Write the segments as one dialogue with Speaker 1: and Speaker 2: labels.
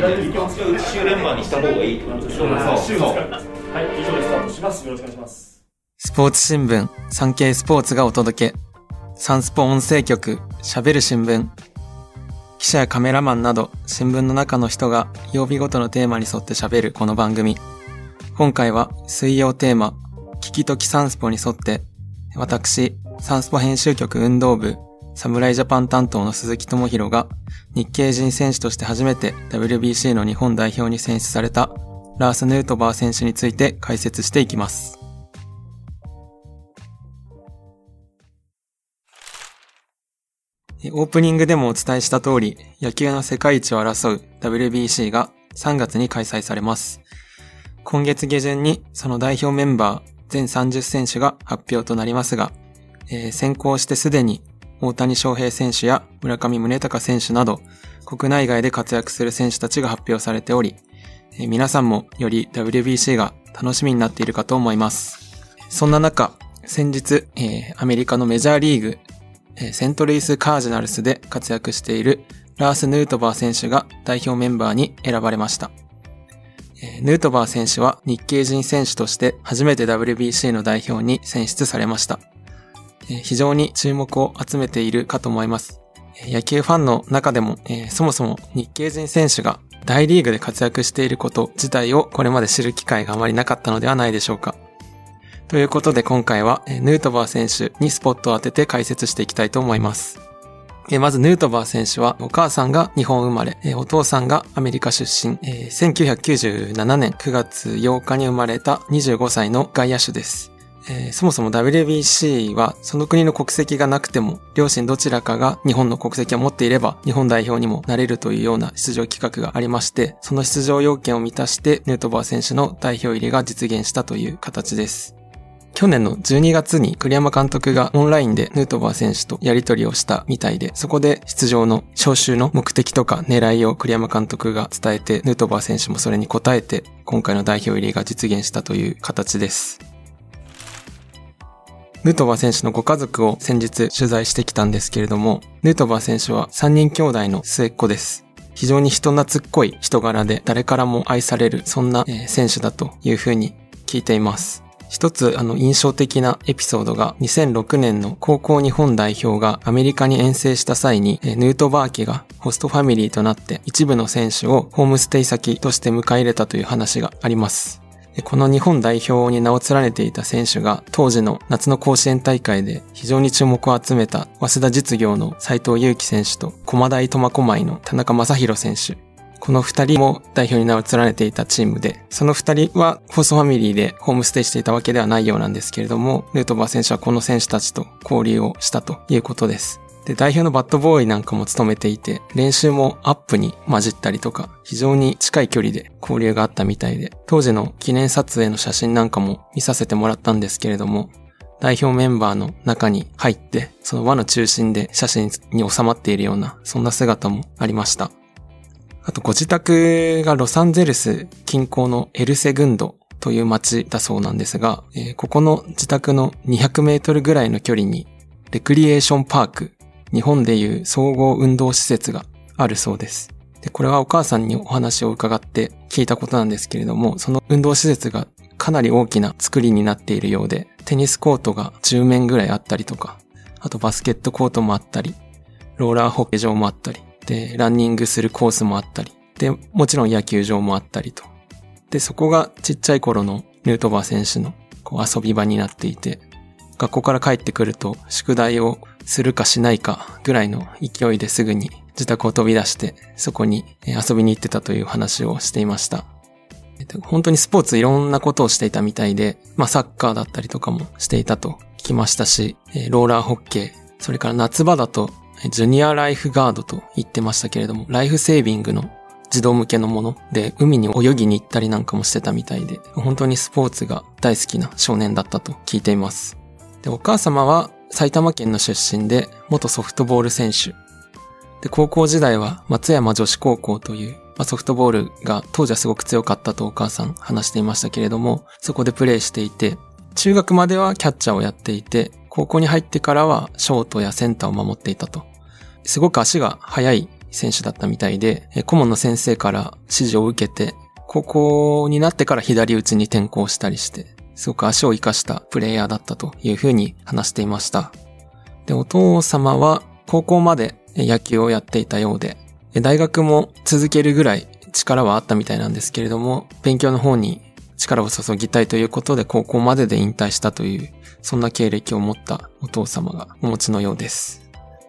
Speaker 1: 週連番にした方がいいってことでしょ。そう。
Speaker 2: はい、以上でスタートします。よろしくお願いします。
Speaker 3: スポーツ新聞、産経スポーツがお届け。サンスポ音声局、喋る新聞。記者やカメラマンなど、新聞の中の人が曜日ごとのテーマに沿って喋るこの番組。今回は水曜テーマ、聞きときサンスポに沿って、私、サンスポ編集局運動部、侍ジャパン担当の鈴木智弘が、日系人選手として初めて WBC の日本代表に選出されたラース・ヌートバー選手について解説していきます。オープニングでもお伝えした通り、野球の世界一を争う WBC が3月に開催されます。今月下旬にその代表メンバー全30選手が発表となりますが、えー先行してすでに大谷翔平選手や村上宗隆選手など国内外で活躍する選手たちが発表されており、え皆さんもより WBC が楽しみになっているかと思います。そんな中、先日、えーアメリカのメジャーリーグ、えーセントルイス・カージナルスで活躍しているラース・ヌートバー選手が代表メンバーに選ばれました。えーヌートバー選手は日系人選手として初めて WBC の代表に選出されました。非常に注目を集めているかと思います。野球ファンの中でも、そもそも日系人選手が大リーグで活躍していること自体をこれまで知る機会があまりなかったのではないでしょうか。ということで今回は、ヌートバー選手にスポットを当てて解説していきたいと思います。まずヌートバー選手はお母さんが日本生まれ、お父さんがアメリカ出身、1997年9月8日に生まれた25歳の外野手です。えーそもそも WBC はその国の国籍がなくても両親どちらかが日本の国籍を持っていれば日本代表にもなれるというような出場企画がありましてその出場要件を満たしてヌートバー選手の代表入りが実現したという形です。去年の12月に栗山監督がオンラインでヌートバー選手とやり取りをしたみたいで、そこで出場の招集の目的とか狙いを栗山監督が伝えて、ヌートバー選手もそれに応えて、今回の代表入りが実現したという形です。ヌートバー選手のご家族を先日取材してきたんですけれども、ヌートバー選手は3人兄弟の末っ子です。非常に人懐っこい人柄で誰からも愛される、そんな選手だというふうに聞いています。一つあの印象的なエピソードが2006年の高校日本代表がアメリカに遠征した際にヌートバー家がホストファミリーとなって一部の選手をホームステイ先として迎え入れたという話があります。この日本代表に名を連ねていた選手が当時の夏の甲子園大会で非常に注目を集めた早稲田実業の斉藤祐樹選手と駒大苫小牧の田中将大選手この二人も代表に名を連ねていたチームで、その二人はホスファミリーでホームステイしていたわけではないようなんですけれども、ヌートバー選手はこの選手たちと交流をしたということです。で、代表のバットボーイなんかも務めていて、練習もアップに混じったりとか、非常に近い距離で交流があったみたいで、当時の記念撮影の写真なんかも見させてもらったんですけれども、代表メンバーの中に入って、その輪の中心で写真に収まっているような、そんな姿もありました。あとご自宅がロサンゼルス近郊のエルセグンドという町だそうなんですが、えーここの自宅の200メートルぐらいの距離にレクリエーションパーク、日本でいう総合運動施設があるそうです。で、これはお母さんにお話を伺って聞いたことなんですけれども、その運動施設がかなり大きな作りになっているようで、テニスコートが10面ぐらいあったりとか、あとバスケットコートもあったり、ローラーホッケー場もあったり、で、ランニングするコースもあったり、で、もちろん野球場もあったりと。で、そこがちっちゃい頃のヌートバー選手のこう遊び場になっていて、学校から帰ってくると宿題をするかしないかぐらいの勢いですぐに自宅を飛び出してそこに遊びに行ってたという話をしていました。本当にスポーツいろんなことをしていたみたいで、まあサッカーだったりとかもしていたと聞きましたし、ローラーホッケー、それから夏場だとジュニアライフガードと言ってましたけれども、ライフセービングの児童向けのもので、海に泳ぎに行ったりなんかもしてたみたいで、本当にスポーツが大好きな少年だったと聞いています。で、お母様は埼玉県の出身で、元ソフトボール選手。で、高校時代は松山女子高校という、まあ、ソフトボールが当時はすごく強かったとお母さん話していましたけれども、そこでプレーしていて、中学まではキャッチャーをやっていて、高校に入ってからはショートやセンターを守っていたと。すごく足が速い選手だったみたいで、顧問の先生から指示を受けて、高校になってから左打ちに転向したりして、すごく足を活かしたプレイヤーだったというふうに話していました。で、お父様は高校まで野球をやっていたようで、大学も続けるぐらい力はあったみたいなんですけれども、勉強の方に力を注ぎたいということで高校までで引退したという、そんな経歴を持ったお父様がお持ちのようです。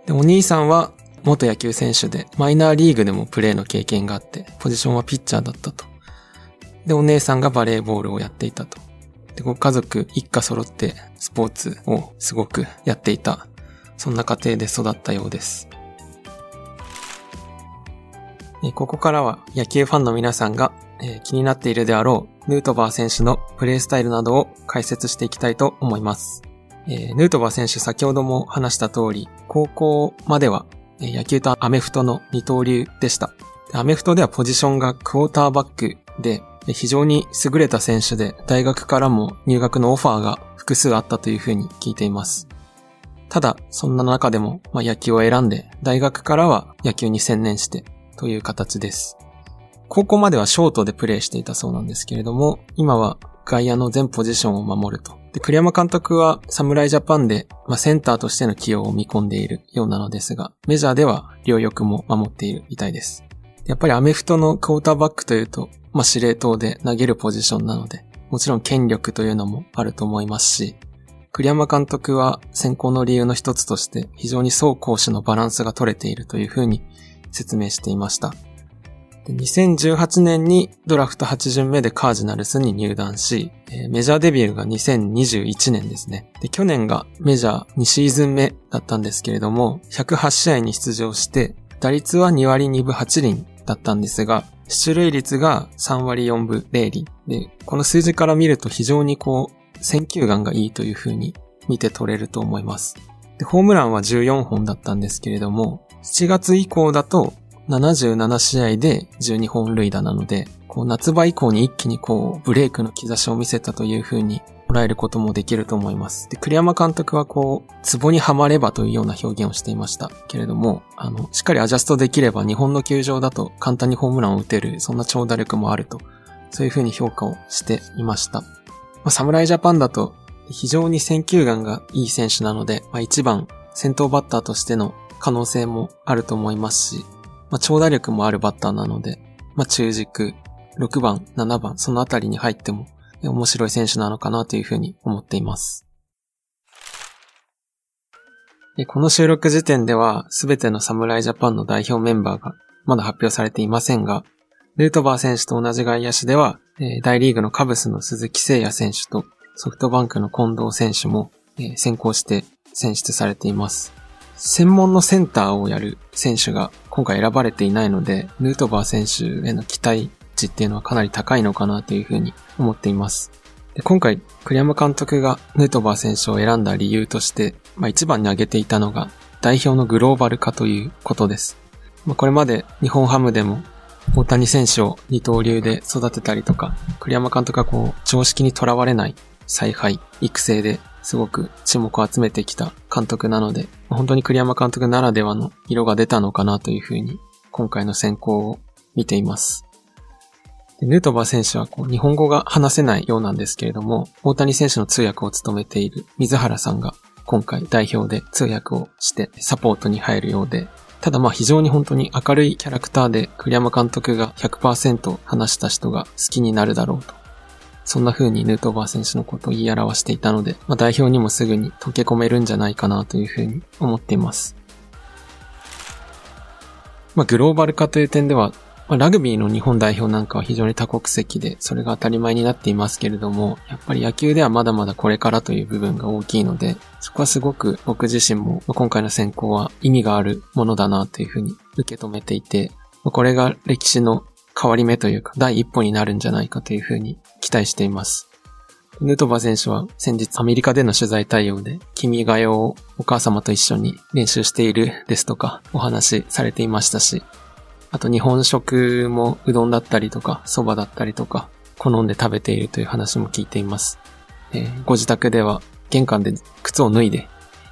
Speaker 3: で、お兄さんは元野球選手でマイナーリーグでもプレーの経験があって、ポジションはピッチャーだったと。で、お姉さんがバレーボールをやっていたと。で、ご家族一家揃ってスポーツをすごくやっていた。そんな家庭で育ったようです。ここからは野球ファンの皆さんが気になっているであろうヌートバー選手のプレースタイルなどを解説していきたいと思います。ヌートバー選手先ほども話した通り、高校までは野球とアメフトの二刀流でした。アメフトではポジションがクォーターバックで、非常に優れた選手で、大学からも入学のオファーが複数あったというふうに聞いています。ただ、そんな中でも、まあ、野球を選んで、大学からは野球に専念してという形です。高校まではショートでプレーしていたそうなんですけれども、今は外野の全ポジションを守ると。で、栗山監督は侍ジャパンで、まあ、センターとしての起用を見込んでいるようなのですが、メジャーでは両翼も守っているみたいです。やっぱりアメフトのクォーターバックというと、まあ、司令塔で投げるポジションなので、もちろん権力というのもあると思いますし、栗山監督は選考の理由の一つとして非常に走攻守のバランスが取れているというふうに説明していました。2018年にドラフト8巡目でカージナルスに入団し、メジャーデビューが2021年ですね。で、去年がメジャー2シーズン目だったんですけれども、108試合に出場して、打率は2割2分8厘だったんですが、出塁率が3割4分0厘。で、この数字から見ると非常にこう、選球眼がいいという風に見て取れると思います。で、ホームランは14本だったんですけれども、7月以降だと77試合で12本塁打なので、こう夏場以降に一気にこうブレイクの兆しを見せたという風に捉えることもできると思います。で、栗山監督はこう、ツボにはまればというような表現をしていましたけれども、あの、しっかりアジャストできれば日本の球場だと簡単にホームランを打てる、そんな長打力もあると、そういう風に評価をしていました。まあ、侍ジャパンだと非常に選球眼がいい選手なので、まあ、一番先頭バッターとしての可能性もあると思いますし、まあ、長打力もあるバッターなので、まあ、中軸、6番、7番、そのあたりに入っても面白い選手なのかなというふうに思っています。この収録時点では、すべての侍ジャパンの代表メンバーがまだ発表されていませんが、ルートバー選手と同じ外野手では、大リーグのカブスの鈴木誠也選手とソフトバンクの近藤選手も先行して選出されています。専門のセンターをやる選手が今回選ばれていないので、ヌートバー選手への期待値っていうのはかなり高いのかなというふうに思っています。で今回、栗山監督がヌートバー選手を選んだ理由として、まあ、一番に挙げていたのが代表のグローバル化ということです。まあ、これまで日本ハムでも大谷選手を二刀流で育てたりとか、栗山監督がこう常識にとらわれない采配、育成ですごく注目を集めてきた監督なので、本当に栗山監督ならではの色が出たのかなというふうに、今回の選考を見ています。ヌートバー選手はこう日本語が話せないようなんですけれども、大谷選手の通訳を務めている水原さんが今回代表で通訳をしてサポートに入るようで、ただまあ非常に本当に明るいキャラクターで栗山監督が100%話した人が好きになるだろうとそんな風にヌートバー選手のことを言い表していたので、まあ、代表にもすぐに溶け込めるんじゃないかなという風に思っています。まあ、グローバル化という点では、まあ、ラグビーの日本代表なんかは非常に多国籍で、それが当たり前になっていますけれども、やっぱり野球ではまだまだこれからという部分が大きいので、そこはすごく僕自身も、まあ、今回の選考は意味があるものだなというふうに受け止めていて、まあ、これが歴史の変わり目というか、第一歩になるんじゃないかというふうに期待しています。ヌートバー選手は先日アメリカでの取材対応で、君が代をお母様と一緒に練習しているですとかお話しされていましたし、あと日本食もうどんだったりとか、蕎麦だったりとか、好んで食べているという話も聞いています。えー、ご自宅では玄関で靴を脱いで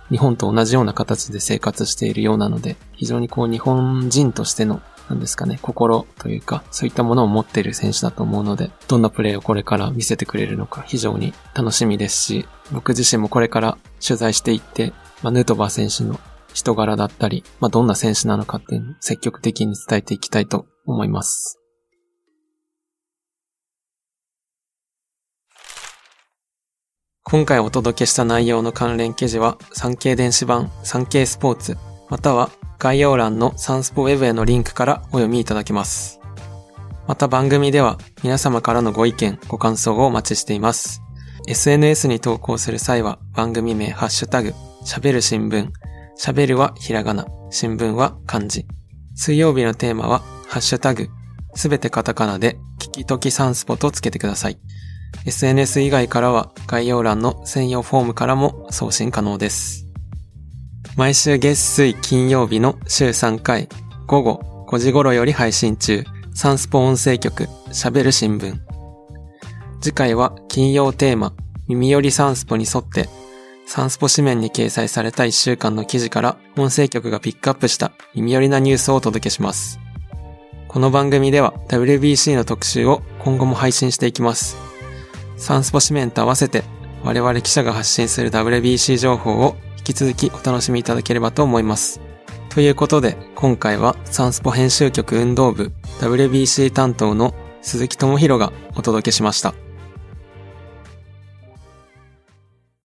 Speaker 3: 日本と同じような形で生活しているようなので、非常にこう日本人としてのなんですかね、心というか、そういったものを持っている選手だと思うので、どんなプレーをこれから見せてくれるのか非常に楽しみですし、僕自身もこれから取材していって、まあ、ヌートバー選手の人柄だったり、まあ、どんな選手なのかっていうのを積極的に伝えていきたいと思います。今回お届けした内容の関連記事は、産経電子版、産経スポーツ、または概要欄のサンスポウェブへのリンクからお読みいただけます。また番組では皆様からのご意見、ご感想をお待ちしています。SNS に投稿する際は番組名、ハッシュタグ、喋る新聞、喋るはひらがな、新聞は漢字。水曜日のテーマは、ハッシュタグ、すべてカタカナで、聞きときサンスポとつけてください。SNS 以外からは概要欄の専用フォームからも送信可能です。毎週月水金曜日の週3回、午後5時頃より配信中、サンスポ音声局、喋る新聞。次回は金曜テーマ、耳よりサンスポに沿って、サンスポ紙面に掲載された1週間の記事から音声局がピックアップした耳寄りなニュースをお届けします。この番組では WBC の特集を今後も配信していきます。サンスポ紙面と合わせて我々記者が発信する WBC 情報を引き続きお楽しみいただければと思います。ということで、今回はサンスポ編集局運動部 WBC 担当の鈴木智弘がお届けしました。